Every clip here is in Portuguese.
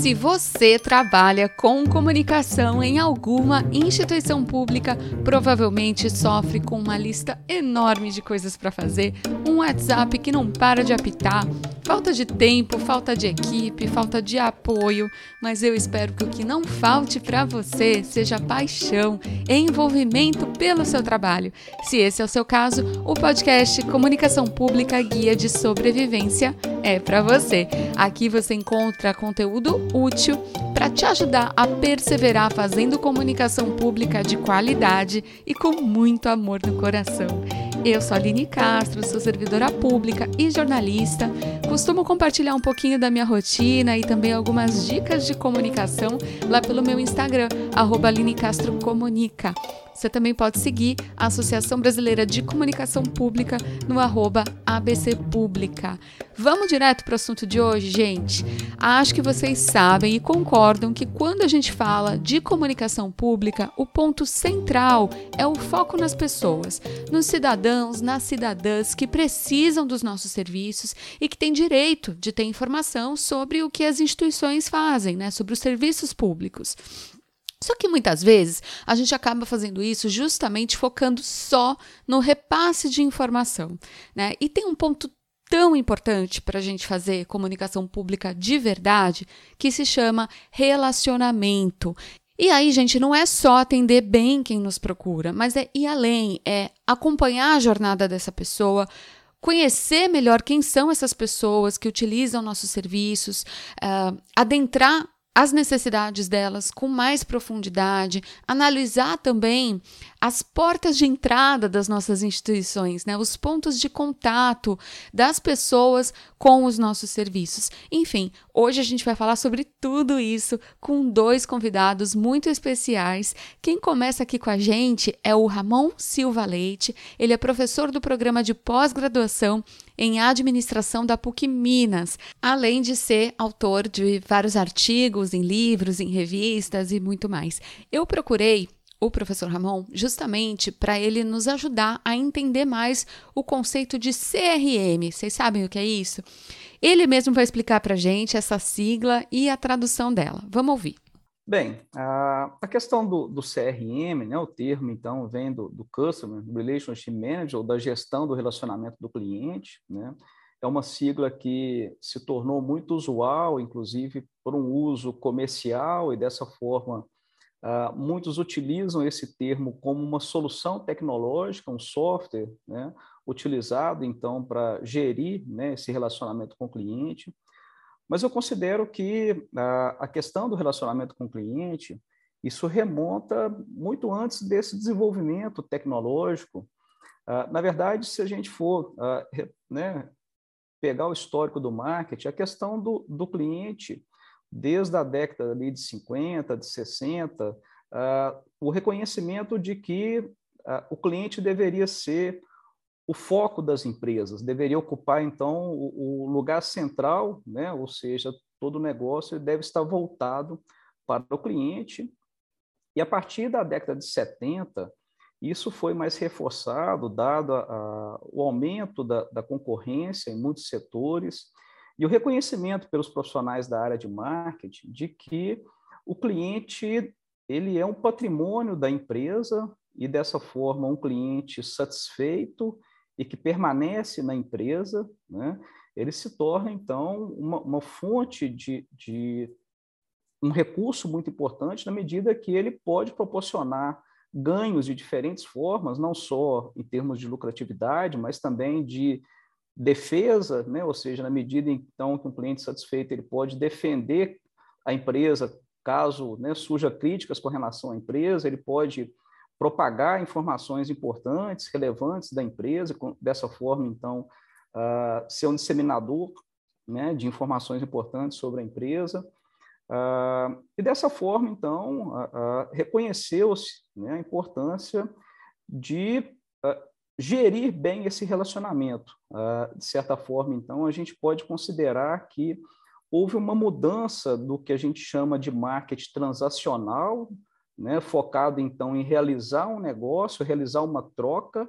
Se você trabalha com comunicação em alguma instituição pública, provavelmente sofre com uma lista enorme de coisas para fazer, um WhatsApp que não para de apitar, falta de tempo, falta de equipe, falta de apoio, mas eu espero que o que não falte para você seja paixão envolvimento pelo seu trabalho. Se esse é o seu caso, o podcast Comunicação Pública Guia de Sobrevivência é para você. Aqui você encontra conteúdo útil para te ajudar a perseverar fazendo comunicação pública de qualidade e com muito amor no coração. Eu sou a Aline Castro, sou servidora pública e jornalista. Costumo compartilhar um pouquinho da minha rotina e também algumas dicas de comunicação lá pelo meu Instagram, arroba Aline Castro Comunica. Você também pode seguir a Associação Brasileira de Comunicação Pública no arroba ABC Pública. Vamos direto para o assunto de hoje, gente? Acho que vocês sabem e concordam que quando a gente fala de comunicação pública, o ponto central é o foco nas pessoas, nos cidadãos, nas cidadãs que precisam dos nossos serviços e que têm direito de ter informação sobre o que as instituições fazem, né? sobre os serviços públicos. Só que muitas vezes a gente acaba fazendo isso justamente focando só no repasse de informação. Né? E tem um ponto tão importante para a gente fazer comunicação pública de verdade que se chama relacionamento. E aí, gente, não é só atender bem quem nos procura, mas é ir além, é acompanhar a jornada dessa pessoa, conhecer melhor quem são essas pessoas que utilizam nossos serviços, uh, adentrar as necessidades delas com mais profundidade, analisar também as portas de entrada das nossas instituições, né? os pontos de contato das pessoas com os nossos serviços. Enfim, hoje a gente vai falar sobre tudo isso com dois convidados muito especiais. Quem começa aqui com a gente é o Ramon Silva Leite, ele é professor do programa de pós-graduação em administração da PUC Minas, além de ser autor de vários artigos em livros, em revistas e muito mais. Eu procurei o professor Ramon justamente para ele nos ajudar a entender mais o conceito de CRM. Vocês sabem o que é isso? Ele mesmo vai explicar para gente essa sigla e a tradução dela. Vamos ouvir. Bem, a, a questão do, do, CRM, né, o termo, então, vem do, do Customer Relationship Manager, ou da gestão do relacionamento do cliente, né? É uma sigla que se tornou muito usual, inclusive por um uso comercial, e dessa forma Uh, muitos utilizam esse termo como uma solução tecnológica, um software, né, utilizado então para gerir né, esse relacionamento com o cliente. Mas eu considero que uh, a questão do relacionamento com o cliente isso remonta muito antes desse desenvolvimento tecnológico. Uh, na verdade, se a gente for né, pegar o histórico do marketing, a questão do, do cliente desde a década ali de 50, de 60, uh, ah, o reconhecimento de que uh, o cliente deveria ser o foco das empresas, deveria ocupar, então, o, o lugar central, né? ou seja, todo o negócio deve estar voltado para o cliente. E a partir da década de 70, isso foi mais reforçado, dado a, a, o aumento da, da concorrência em muitos setores, e o reconhecimento pelos profissionais da área de marketing de que o cliente ele é um patrimônio da empresa e dessa forma um cliente satisfeito e que permanece na empresa, né, ele se torna então uma, uma fonte de, de um recurso muito importante na medida que ele pode proporcionar ganhos de diferentes formas, não só em termos de lucratividade, mas também de defesa, né? ou seja, na medida então que um cliente satisfeito ele pode defender a empresa caso né, surja críticas com relação à empresa, ele pode propagar informações importantes, relevantes da empresa, dessa forma então uh, ser um disseminador né, de informações importantes sobre a empresa. Uh, e dessa forma, então, uh, reconheceu-se né, a importância de gerir bem esse relacionamento. De certa forma, então, a gente pode considerar que houve uma mudança do que a gente chama de marketing transacional, né, focado então em realizar um negócio, realizar uma troca,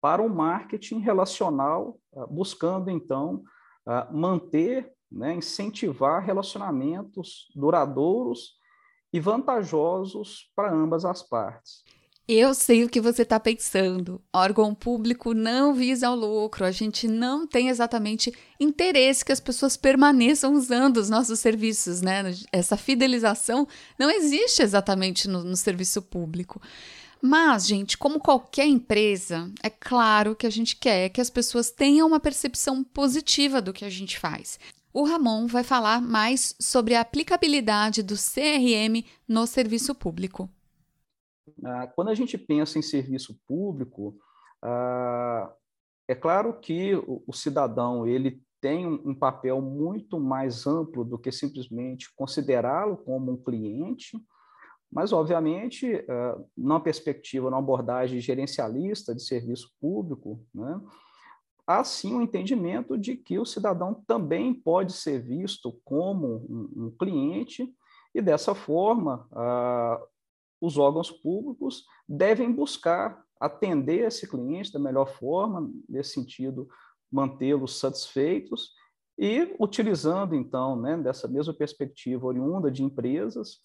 para um marketing relacional, uh, buscando então uh, manter né, incentivar relacionamentos duradouros e vantajosos para ambas as partes. Eu sei o que você está pensando. Órgão público não visa o lucro. A gente não tem exatamente interesse que as pessoas permaneçam usando os nossos serviços, né? Essa fidelização não existe exatamente no, no serviço público. Mas, gente, como qualquer empresa, é claro que a gente quer que as pessoas tenham uma percepção positiva do que a gente faz. O Ramon vai falar mais sobre a aplicabilidade do CRM no serviço público. Ah, quando a gente pensa em serviço público, ah, é claro que o cidadão ele tem um papel muito mais amplo do que simplesmente considerá-lo como um cliente, mas, obviamente, ah, numa perspectiva, numa abordagem gerencialista de serviço público, né, há sim o um entendimento de que o cidadão também pode ser visto como um, um cliente, e dessa forma, os órgãos públicos devem buscar atender esse cliente da melhor forma, nesse sentido, mantê-los satisfeitos e utilizando, então, né, dessa mesma perspectiva oriunda de empresas,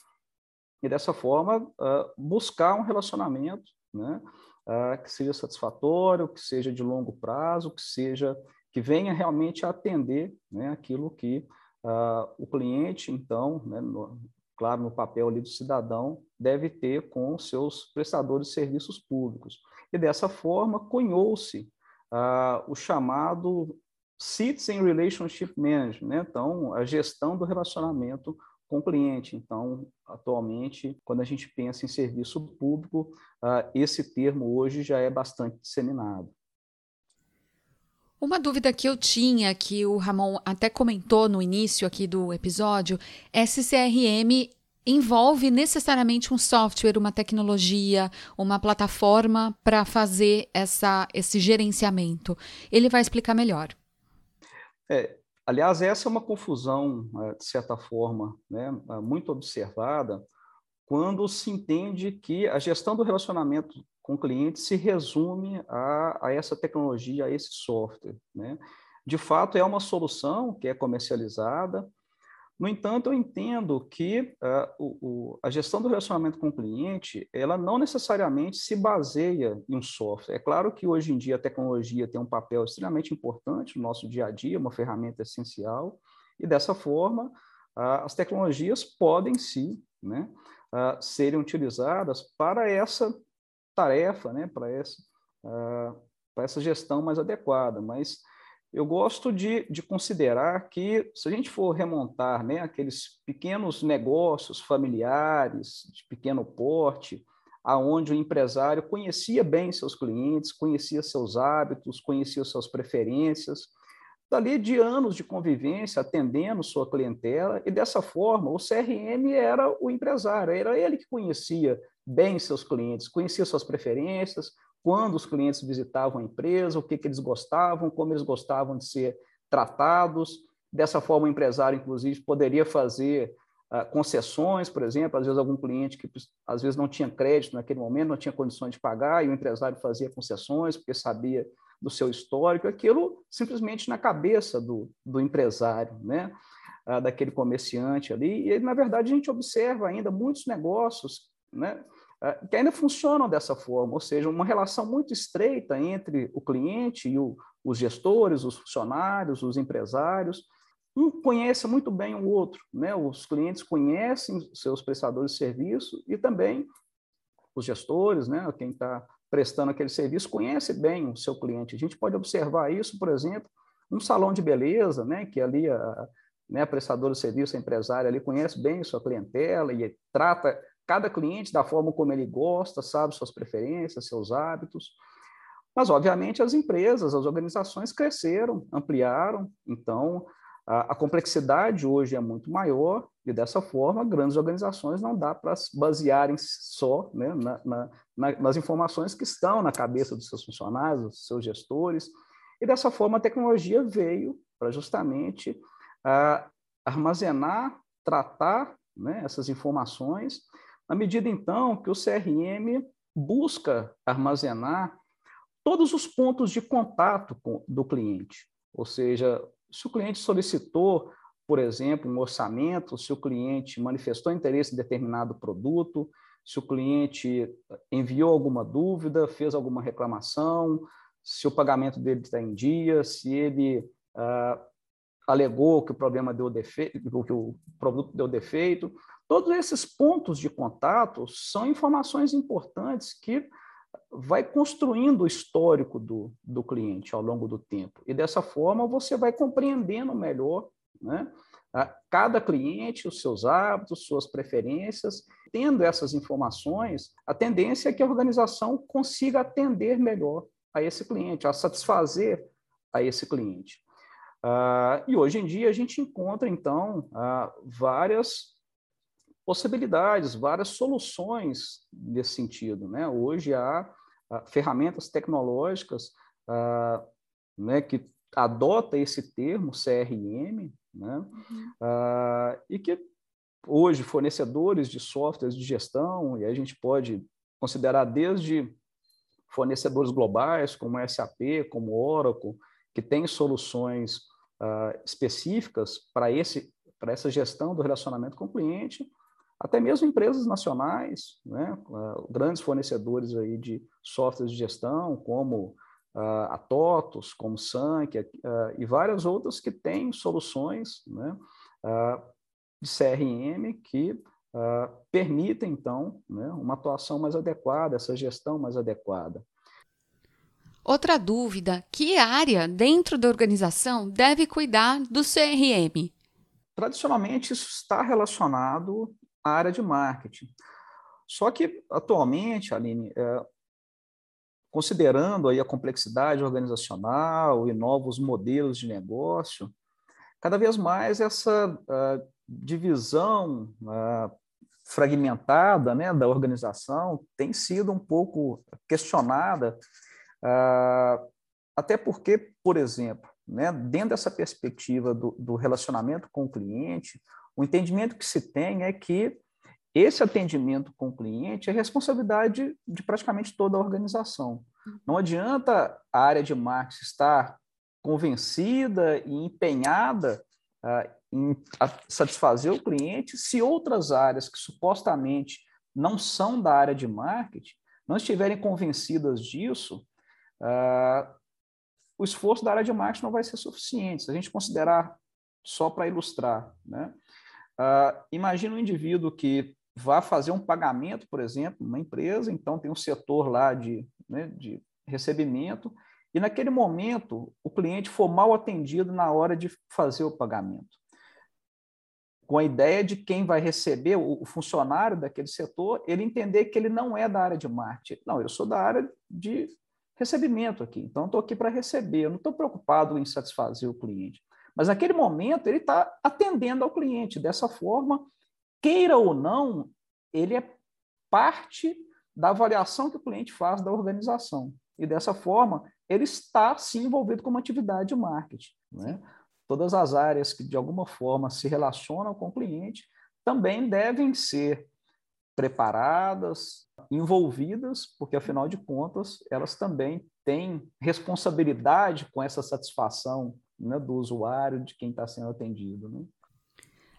e dessa forma uh, buscar um relacionamento né, uh, que seja satisfatório, que seja de longo prazo, que seja que venha realmente atender né, aquilo que uh, o cliente, então, né, no, claro, no papel ali do cidadão, deve ter com seus prestadores de serviços públicos. E dessa forma, cunhou-se ah, o chamado Citizen Relationship Management, né? então, a gestão do relacionamento com o cliente. Então, atualmente, quando a gente pensa em serviço público, ah, esse termo hoje já é bastante disseminado. Uma dúvida que eu tinha, que o Ramon até comentou no início aqui do episódio, é se CRM envolve necessariamente um software, uma tecnologia, uma plataforma para fazer essa, esse gerenciamento. Ele vai explicar melhor. É, aliás, essa é uma confusão, é, de certa forma, né, é, muito observada, quando se entende que a gestão do relacionamento com o cliente se resume a, a essa tecnologia, a esse software. Né? De fato, é uma solução que é comercializada. No entanto, eu entendo que uh, o, a gestão do relacionamento com o cliente, ela não necessariamente se baseia em um software. É claro que hoje em dia a tecnologia tem um papel extremamente importante no nosso dia a dia, uma ferramenta essencial, e dessa forma, as tecnologias podem sim né, uh, serem utilizadas para essa tarefa né, para essa, uh, essa gestão mais adequada. Mas eu gosto de, de considerar que, se a gente for remontar né, aqueles pequenos negócios familiares, de pequeno porte, aonde o empresário conhecia bem seus clientes, conhecia seus hábitos, conhecia suas preferências, dali de anos de convivência, atendendo sua clientela, e dessa forma o CRM era o empresário, era ele que conhecia bem seus clientes, conhecia suas preferências, quando os clientes visitavam a empresa, o que, que eles gostavam, como eles gostavam de ser tratados. Dessa forma, o empresário, inclusive, poderia fazer uh, concessões, por exemplo, às vezes algum cliente que às vezes não tinha crédito naquele momento, não tinha condições de pagar, e o empresário fazia concessões porque sabia do seu histórico, aquilo simplesmente na cabeça do, do empresário, né? Uh, daquele comerciante ali. E, na verdade, a gente observa ainda muitos negócios né? É, que ainda funcionam dessa forma, ou seja, uma relação muito estreita entre o cliente e o, os gestores, os funcionários, os empresários. Um conhece muito bem o outro, né? Os clientes conhecem seus prestadores de serviço e também os gestores, né? Quem está prestando aquele serviço conhece bem o seu cliente. A gente pode observar isso, por exemplo, um salão de beleza, né? Que ali a, né, a prestadora de serviço, a empresária ali conhece bem sua clientela e trata cada cliente da forma como ele gosta, sabe suas preferências, seus hábitos. Mas, obviamente, as empresas, as organizações cresceram, ampliaram, então a, a complexidade hoje é muito maior e, dessa forma, grandes organizações não dá para basearem só né, na, na, nas informações que estão na cabeça dos seus funcionários, dos seus gestores. E, dessa forma, a tecnologia veio para justamente uh, armazenar, tratar né, essas informações à medida, então, que o CRM busca armazenar todos os pontos de contato do cliente. Ou seja, se o cliente solicitou por exemplo, um orçamento, se o cliente manifestou interesse em determinado produto, se o cliente enviou alguma dúvida, fez alguma reclamação, se o pagamento dele está em dia, se ele uh, alegou que o problema deu defeito, que o produto deu defeito. Todos esses pontos de contato são informações importantes que vai construindo o histórico do, do cliente ao longo do tempo. E dessa forma você vai compreendendo melhor né, cada cliente, os seus hábitos, suas preferências. Tendo essas informações, a tendência é que a organização consiga atender melhor a esse cliente, a satisfazer a esse cliente. Uh, e hoje em dia a gente encontra, então, uh, várias possibilidades, várias soluções nesse sentido. Né? Hoje há ferramentas tecnológicas né, que adota esse termo CRM, né? Uhum. e que hoje fornecedores de softwares de gestão, e a gente pode considerar desde fornecedores globais como SAP, como Oracle, que têm soluções específicas para esse para essa gestão do relacionamento com o cliente, até mesmo empresas nacionais, né, uh, grandes fornecedores aí de softwares de gestão, como uh, a TOTOS, como Sank, uh, e várias outras que têm soluções né, de CRM que permitem, então, né, uma atuação mais adequada, essa gestão mais adequada. Outra dúvida: que área dentro da organização deve cuidar do CRM? Tradicionalmente, isso está relacionado área de marketing. Só que, atualmente, Aline, é, considerando aí a complexidade organizacional e novos modelos de negócio, cada vez mais essa uh, divisão uh, fragmentada né, da organização tem sido um pouco questionada ah, até porque, por exemplo, né, dentro dessa perspectiva do, do, relacionamento com o cliente, o entendimento que se tem é que esse atendimento com o cliente é responsabilidade de praticamente toda a organização. Não adianta a área de marketing estar convencida e empenhada uh, em satisfazer o cliente se outras áreas que supostamente não são da área de marketing não estiverem convencidas disso uh, o esforço da área de marketing não vai ser suficiente. Se a gente considerar só para ilustrar, né? Uh, imagina um indivíduo que vá fazer um pagamento, por exemplo, numa empresa, então tem um setor lá de, né, de recebimento, e naquele momento o cliente for mal atendido na hora de fazer o pagamento. Com a ideia de quem vai receber, o funcionário daquele setor, ele entender que ele não é da área de marketing. Não, eu sou da área de recebimento aqui. Então, estou aqui para receber, eu não estou preocupado em satisfazer o cliente. Mas naquele momento, ele está atendendo ao cliente. Dessa forma, queira ou não, ele é parte da avaliação que o cliente faz da organização. E dessa forma, ele está sim envolvido com uma atividade de marketing. Né? Todas as áreas que de alguma forma se relacionam com o cliente também devem ser preparadas, envolvidas, porque afinal de contas elas também têm responsabilidade com essa satisfação né, do usuário, de quem está sendo atendido. Né?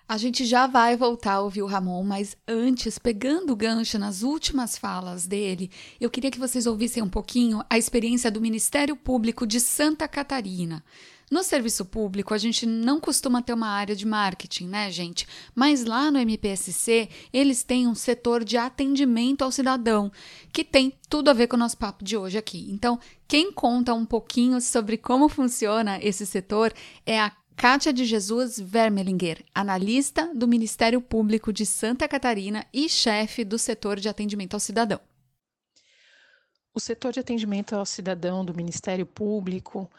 A gente já vai voltar a ouvir o Ramon, mas antes, pegando o gancho nas últimas falas dele, eu queria que vocês ouvissem um pouquinho a experiência do Ministério Público de Santa Catarina. No serviço público, a gente não costuma ter uma área de marketing, né, gente? Mas lá no MPSC, eles têm um setor de atendimento ao cidadão, que tem tudo a ver com o nosso papo de hoje aqui. Então, quem conta um pouquinho sobre como funciona esse setor é a Kátia de Jesus Vermelinger, analista do Ministério Público de Santa Catarina e chefe do setor de atendimento ao cidadão. O setor de atendimento ao cidadão do Ministério Público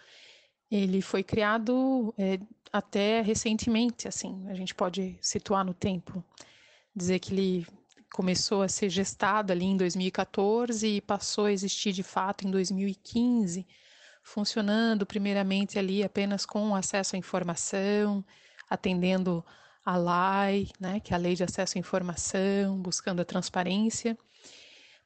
ele foi criado é, até recentemente, assim, a gente pode situar no tempo, dizer que ele começou a ser gestado ali em 2014 e passou a existir de fato em 2015, funcionando primeiramente ali apenas com acesso à informação, atendendo a LAI, né, que é a Lei de Acesso à Informação, buscando a transparência.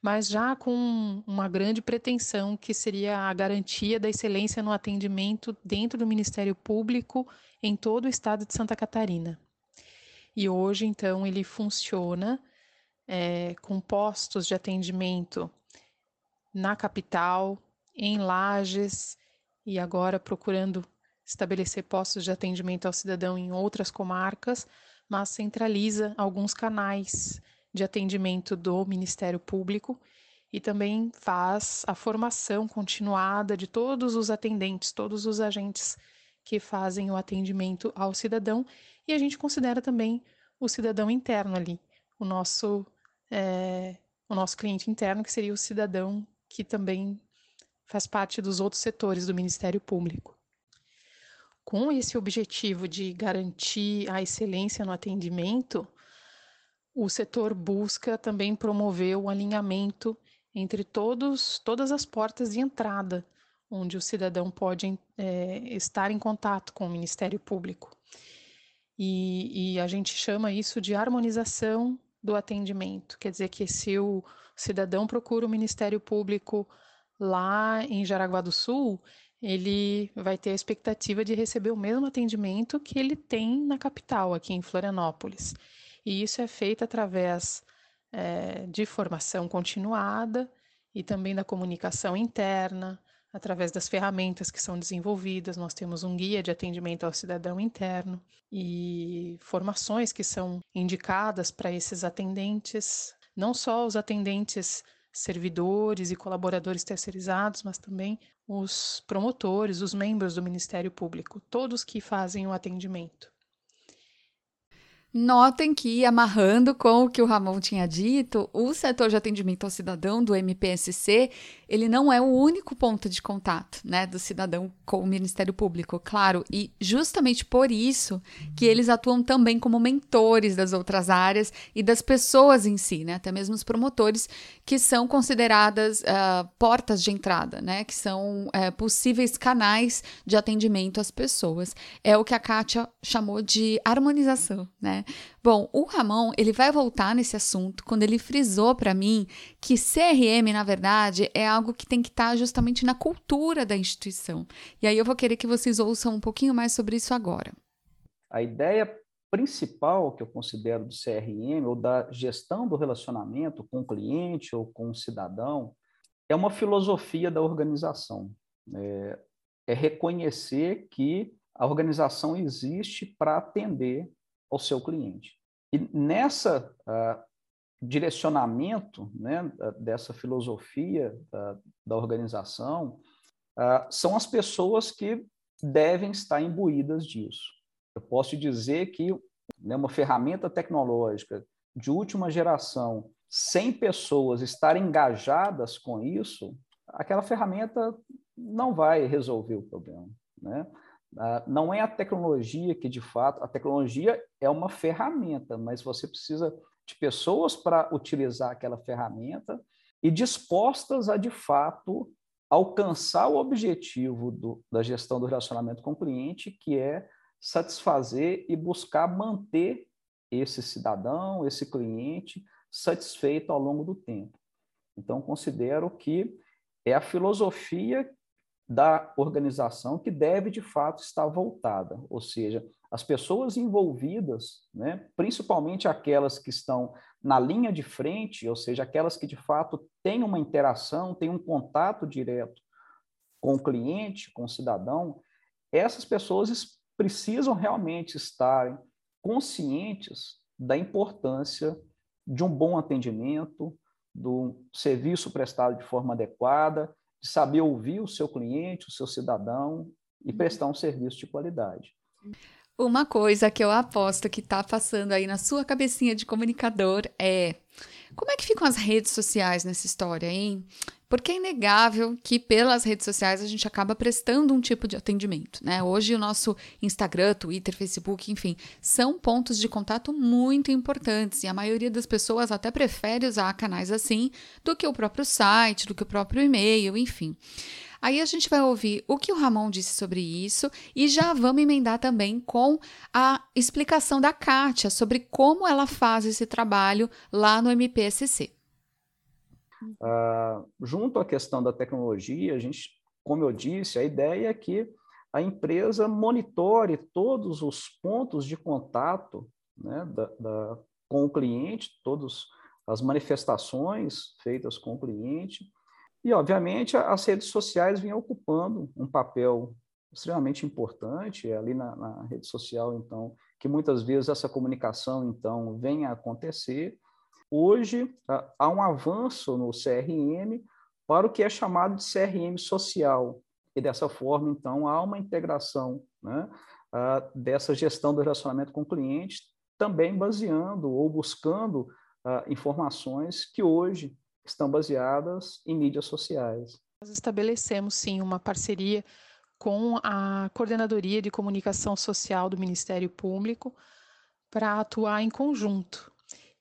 Mas já com uma grande pretensão que seria a garantia da excelência no atendimento dentro do Ministério Público em todo o estado de Santa Catarina. E hoje, então, ele funciona é, com postos de atendimento na capital, em Lages e agora procurando estabelecer postos de atendimento ao cidadão em outras comarcas, mas centraliza alguns canais de atendimento do Ministério Público e também faz a formação continuada de todos os atendentes, todos os agentes que fazem o atendimento ao cidadão e a gente considera também o cidadão interno ali, o nosso é, o nosso cliente interno que seria o cidadão que também faz parte dos outros setores do Ministério Público. Com esse objetivo de garantir a excelência no atendimento, o setor busca também promover o alinhamento entre todos, todas as portas de entrada onde o cidadão pode é, estar em contato com o Ministério Público. E, e, a gente chama isso de harmonização do atendimento. Quer dizer que se o cidadão procura o Ministério Público lá em Jaraguá do Sul, ele vai ter a expectativa de receber o mesmo atendimento que ele tem na capital, aqui em Florianópolis. E isso é feito através é, de formação continuada e também da comunicação interna, através das ferramentas que são desenvolvidas. Nós temos um guia de atendimento ao cidadão interno e formações que são indicadas para esses atendentes, não só os atendentes servidores e colaboradores terceirizados, mas também os promotores, os membros do Ministério Público, todos que fazem o atendimento. Notem que, amarrando com o que o Ramon tinha dito, o setor de atendimento ao cidadão do MPSC, ele não é o único ponto de contato, né, do cidadão com o Ministério Público, claro, e justamente por isso que eles atuam também como mentores das outras áreas e das pessoas em si, né, até mesmo os promotores, que são consideradas uh, portas de entrada, né, que são uh, possíveis canais de atendimento às pessoas. É o que a Kátia chamou de harmonização, né, Bom, o Ramon, ele vai voltar nesse assunto quando ele frisou para mim que CRM, na verdade, é algo que tem que estar tá justamente na cultura da instituição. E aí eu vou querer que vocês ouçam um pouquinho mais sobre isso agora. A ideia principal que eu considero do CRM ou da gestão do relacionamento com o cliente ou com o cidadão é uma filosofia da organização. É, é reconhecer que a organização existe para atender ao seu cliente. E nessa uh, direcionamento né, dessa filosofia da, da organização, uh, são as pessoas que devem estar imbuídas disso. Eu posso dizer que né, uma ferramenta tecnológica de última geração, sem pessoas estarem engajadas com isso, aquela ferramenta não vai resolver o problema. Né? Ah, não é a tecnologia que, de fato, a tecnologia é uma ferramenta, mas você precisa de pessoas para utilizar aquela ferramenta e dispostas a, de fato, alcançar o objetivo do, da gestão do relacionamento com o cliente, que é satisfazer e buscar manter esse cidadão, esse cliente satisfeito ao longo do tempo. Então, considero que é a filosofia da organização que deve, de fato, estar voltada, ou seja, as pessoas envolvidas, né, principalmente aquelas que estão na linha de frente, ou seja, aquelas que, de fato, têm uma interação, têm um contato direto com o cliente, com o cidadão, essas pessoas precisam realmente estarem conscientes da importância de um bom atendimento, do serviço prestado de forma adequada de saber ouvir o seu cliente, o seu cidadão e uhum. prestar um serviço de qualidade. Uma coisa que eu aposto que está passando aí na sua cabecinha de comunicador é como é que ficam as redes sociais nessa história, hein? Porque é inegável que pelas redes sociais a gente acaba prestando um tipo de atendimento, né? Hoje o nosso Instagram, Twitter, Facebook, enfim, são pontos de contato muito importantes e a maioria das pessoas até prefere usar canais assim do que o próprio site, do que o próprio e-mail, enfim. Aí a gente vai ouvir o que o Ramon disse sobre isso e já vamos emendar também com a explicação da Kátia sobre como ela faz esse trabalho lá no MPSC. Uh, junto à questão da tecnologia, a gente, como eu disse, a ideia é que a empresa monitore todos os pontos de contato né, da, da, com o cliente, todas as manifestações feitas com o cliente. E, obviamente, as redes sociais vêm ocupando um papel extremamente importante ali na, na rede social, então, que muitas vezes essa comunicação, então, vem a acontecer. Hoje, há um avanço no CRM para o que é chamado de CRM social, e dessa forma, então, há uma integração né, dessa gestão do relacionamento com o cliente, também baseando ou buscando informações que hoje estão baseadas em mídias sociais. Nós estabelecemos, sim, uma parceria com a Coordenadoria de Comunicação Social do Ministério Público para atuar em conjunto.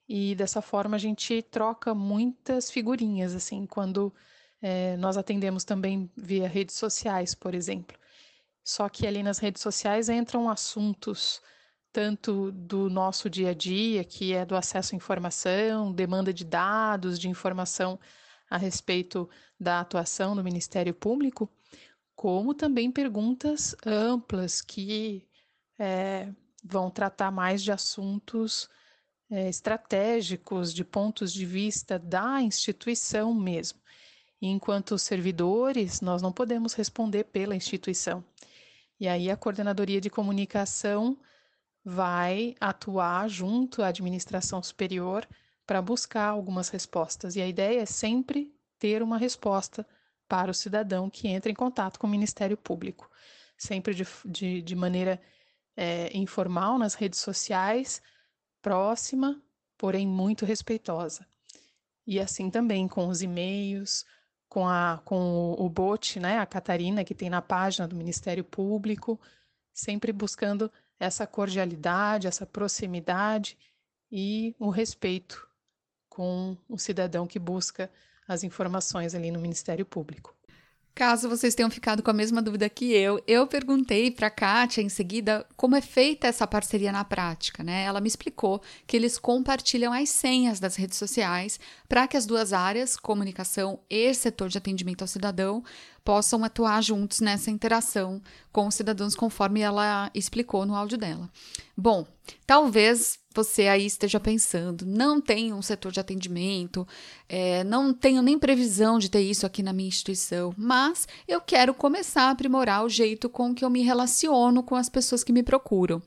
E dessa forma a gente troca muitas figurinhas, assim, quando é, nós atendemos também via redes sociais, por exemplo. Só que ali nas redes sociais entram assuntos tanto do nosso dia a dia, que é do acesso à informação, demanda de dados, de informação a respeito da atuação do Ministério Público, como também perguntas amplas que é, vão tratar mais de assuntos é, estratégicos, de pontos de vista da instituição mesmo. Enquanto servidores, nós não podemos responder pela instituição. E aí a coordenadoria de comunicação vai atuar junto à administração superior para buscar algumas respostas. E a ideia é sempre ter uma resposta para o cidadão que entra em contato com o Ministério Público, sempre de, de, de maneira é, informal nas redes sociais, próxima, porém muito respeitosa. E assim também com os e-mails, com, a, com o, o né, a Catarina, que tem na página do Ministério Público, sempre buscando essa cordialidade, essa proximidade e o respeito com o cidadão que busca as informações ali no Ministério Público. Caso vocês tenham ficado com a mesma dúvida que eu, eu perguntei para a Kátia em seguida como é feita essa parceria na prática, né? Ela me explicou que eles compartilham as senhas das redes sociais para que as duas áreas, comunicação e setor de atendimento ao cidadão, possam atuar juntos nessa interação com os cidadãos, conforme ela explicou no áudio dela. Bom, talvez você aí esteja pensando, não tenho um setor de atendimento, é, não tenho nem previsão de ter isso aqui na minha instituição, mas eu quero começar a aprimorar o jeito com que eu me relaciono com as pessoas que me procuram.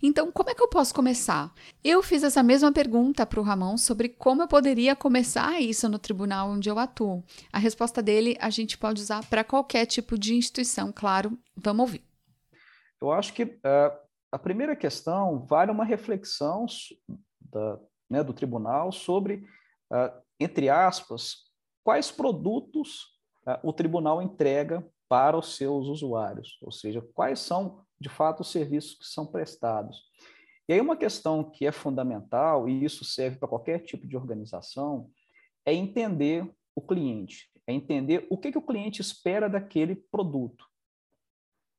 Então, como é que eu posso começar? Eu fiz essa mesma pergunta para o Ramon sobre como eu poderia começar isso no tribunal onde eu atuo. A resposta dele a gente pode usar para qualquer tipo de instituição, claro. Vamos ouvir. Eu acho que uh, a primeira questão vale uma reflexão da, né, do tribunal sobre, uh, entre aspas, quais produtos uh, o tribunal entrega para os seus usuários, ou seja, quais são de fato, os serviços que são prestados. E aí, uma questão que é fundamental, e isso serve para qualquer tipo de organização, é entender o cliente, é entender o que, que o cliente espera daquele produto.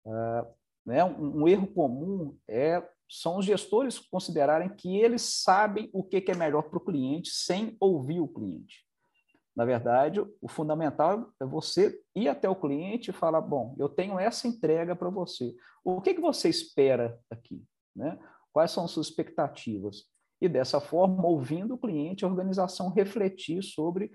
Uh, né? um, um, erro comum é são os gestores considerarem que eles sabem o que, que é melhor para o cliente sem ouvir o cliente. Na verdade, o fundamental é você ir até o cliente e falar: bom, eu tenho essa entrega para você. O que, que você espera aqui? Né? Quais são suas expectativas? E dessa forma, ouvindo o cliente, a organização refletir sobre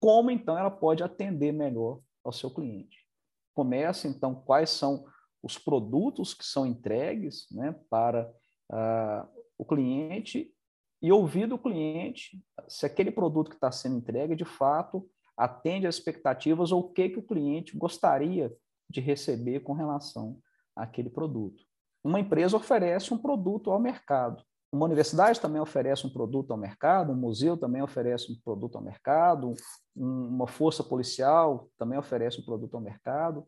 como então ela pode atender melhor ao seu cliente. Começa então quais são os produtos que são entregues né, para uh, o cliente e ouvir do cliente se aquele produto que está sendo entregue de fato atende às expectativas ou o que, que o cliente gostaria de receber com relação àquele produto. Uma empresa oferece um produto ao mercado. Uma universidade também oferece um produto ao mercado, um museu também oferece um produto ao mercado, uma força policial também oferece um produto ao mercado.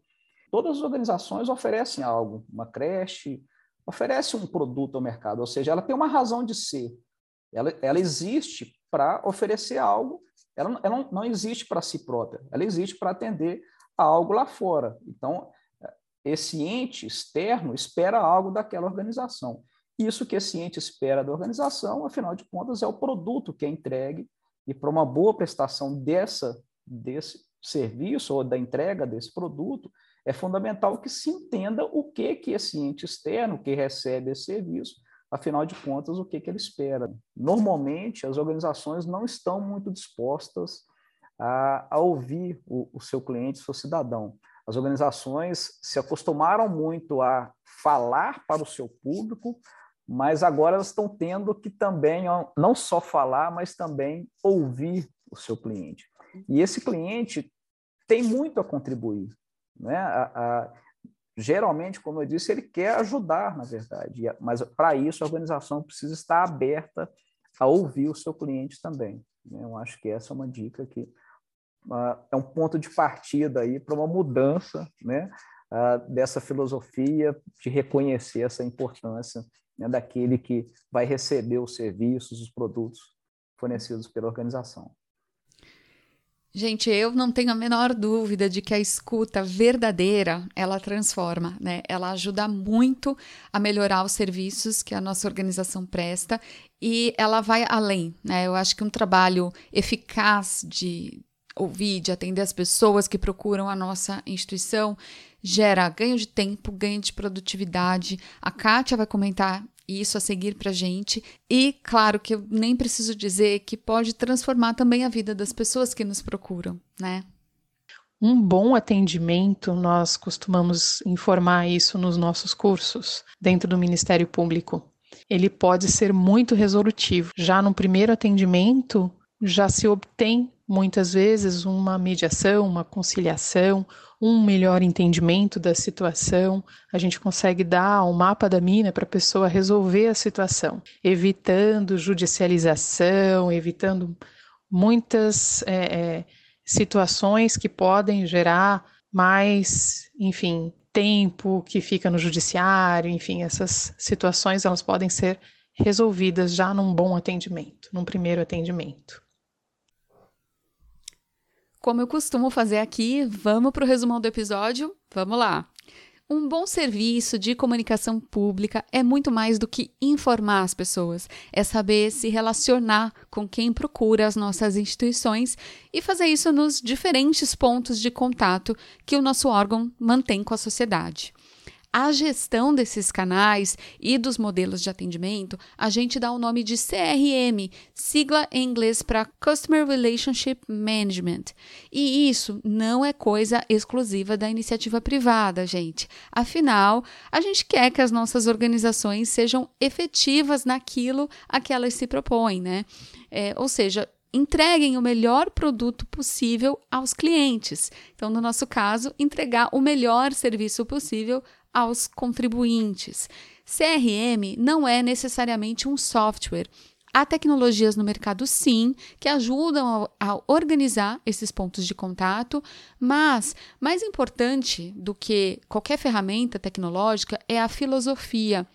Todas as organizações oferecem algo, uma creche oferece um produto ao mercado, ou seja, ela tem uma razão de ser. Ela, ela existe para oferecer algo, ela, ela não, não existe para si própria, ela existe para atender a algo lá fora. Então, esse ente externo espera algo daquela organização. Isso que esse ente espera da organização, afinal de contas, é o produto que é entregue, e para uma boa prestação dessa desse serviço ou da entrega desse produto, é fundamental que se entenda o que, que esse ente externo que recebe esse serviço, afinal de contas, o que, que ele espera. Normalmente, as organizações não estão muito dispostas a, a ouvir o, o seu cliente, o seu cidadão. As organizações se acostumaram muito a falar para o seu público, mas agora elas estão tendo que também não só falar, mas também ouvir o seu cliente. E esse cliente tem muito a contribuir. Né? A, a, geralmente, como eu disse, ele quer ajudar, na verdade, mas para isso a organização precisa estar aberta a ouvir o seu cliente também. Né? Eu acho que essa é uma dica que é um ponto de partida aí para uma mudança né? Uh, dessa filosofia de reconhecer essa importância né? daquele que vai receber os serviços, os produtos fornecidos pela organização. Gente, eu não tenho a menor dúvida de que a escuta verdadeira, ela transforma, né? Ela ajuda muito a melhorar os serviços que a nossa organização presta e ela vai além, né? Eu acho que um trabalho eficaz de ouvir, de atender as pessoas que procuram a nossa instituição, gera ganho de tempo, ganho de produtividade. A Kátia vai comentar isso a seguir para gente. E, claro, que eu nem preciso dizer que pode transformar também a vida das pessoas que nos procuram, né? Um bom atendimento, nós costumamos informar isso nos nossos cursos, dentro do Ministério Público. Ele pode ser muito resolutivo. Já no primeiro atendimento, já se obtém muitas vezes uma mediação, uma conciliação, um melhor entendimento da situação, a gente consegue dar um mapa da mina para a pessoa resolver a situação, evitando judicialização, evitando muitas é, é, situações que podem gerar mais, enfim, tempo que fica no judiciário, enfim, essas situações elas podem ser resolvidas já num bom atendimento, num primeiro atendimento. Como eu costumo fazer aqui, vamos para o resumão do episódio? Vamos lá! Um bom serviço de comunicação pública é muito mais do que informar as pessoas, é saber se relacionar com quem procura as nossas instituições e fazer isso nos diferentes pontos de contato que o nosso órgão mantém com a sociedade a gestão desses canais e dos modelos de atendimento, a gente dá o nome de CRM, sigla em inglês para Customer Relationship Management. E isso não é coisa exclusiva da iniciativa privada, gente. Afinal, a gente quer que as nossas organizações sejam efetivas naquilo a que elas se propõem, né? É, ou seja, entreguem o melhor produto possível aos clientes. Então, no nosso caso, entregar o melhor serviço possível aos contribuintes. CRM não é necessariamente um software. Há tecnologias no mercado, sim, que ajudam a, organizar esses pontos de contato, mas mais importante do que qualquer ferramenta tecnológica é a filosofia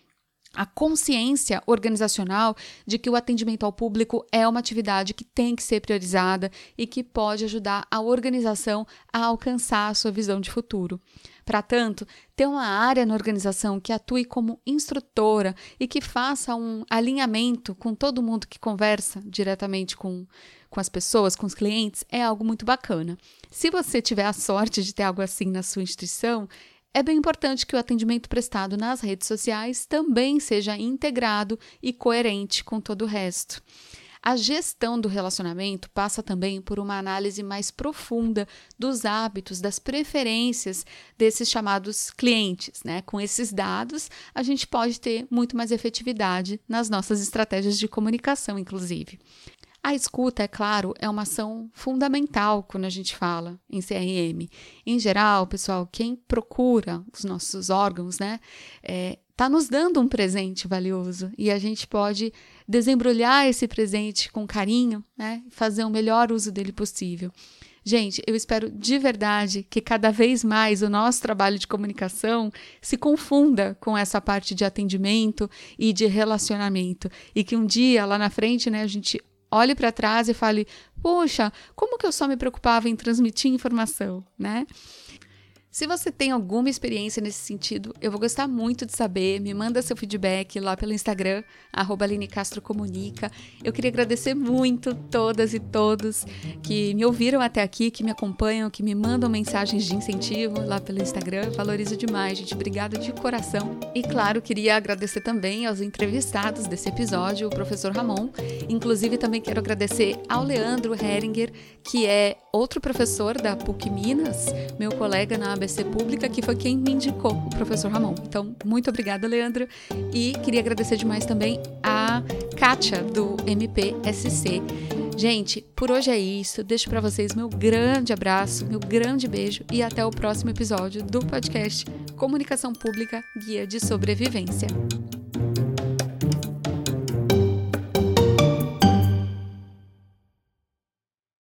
a consciência organizacional de que o atendimento ao público é uma atividade que tem que ser priorizada e que pode ajudar a organização a alcançar a sua visão de futuro. Para tanto, ter uma área na organização que atue como instrutora e que faça um alinhamento com todo mundo que conversa diretamente com, com as pessoas, com os clientes, é algo muito bacana. Se você tiver a sorte de ter algo assim na sua instituição, é bem importante que o atendimento prestado nas redes sociais também seja integrado e coerente com todo o resto. A gestão do relacionamento passa também por uma análise mais profunda dos hábitos, das preferências desses chamados clientes. Né? Com esses dados, a gente pode ter muito mais efetividade nas nossas estratégias de comunicação, inclusive. A escuta, é claro, é uma ação fundamental quando a gente fala em CRM. Em geral, pessoal, quem procura os nossos órgãos, né, é, está nos dando um presente valioso e a gente pode desembrulhar esse presente com carinho, né, fazer o melhor uso dele possível. Gente, eu espero de verdade que cada vez mais o nosso trabalho de comunicação se confunda com essa parte de atendimento e de relacionamento e que um dia lá na frente, né, a gente olhe para trás e fale: "Poxa, como que eu só me preocupava em transmitir informação", né? Se você tem alguma experiência nesse sentido, eu vou gostar muito de saber. Me manda seu feedback lá pelo Instagram, arroba Comunica. Eu queria agradecer muito todas e todos que me ouviram até aqui, que me acompanham, que me mandam mensagens de incentivo lá pelo Instagram. Valorizo demais, gente. Obrigada de coração. E claro, queria agradecer também aos entrevistados desse episódio, o professor Ramon. Inclusive, também quero agradecer ao Leandro Heringer, que é outro professor da PUC Minas, meu colega na ABC Pública, que foi quem me indicou o professor Ramon. Então, muito obrigada, Leandro. E queria agradecer demais também a Kátia, do MPSC. Gente, por hoje é isso. Deixo para vocês meu grande abraço, meu grande beijo e até o próximo episódio do podcast Comunicação Pública Guia de Sobrevivência.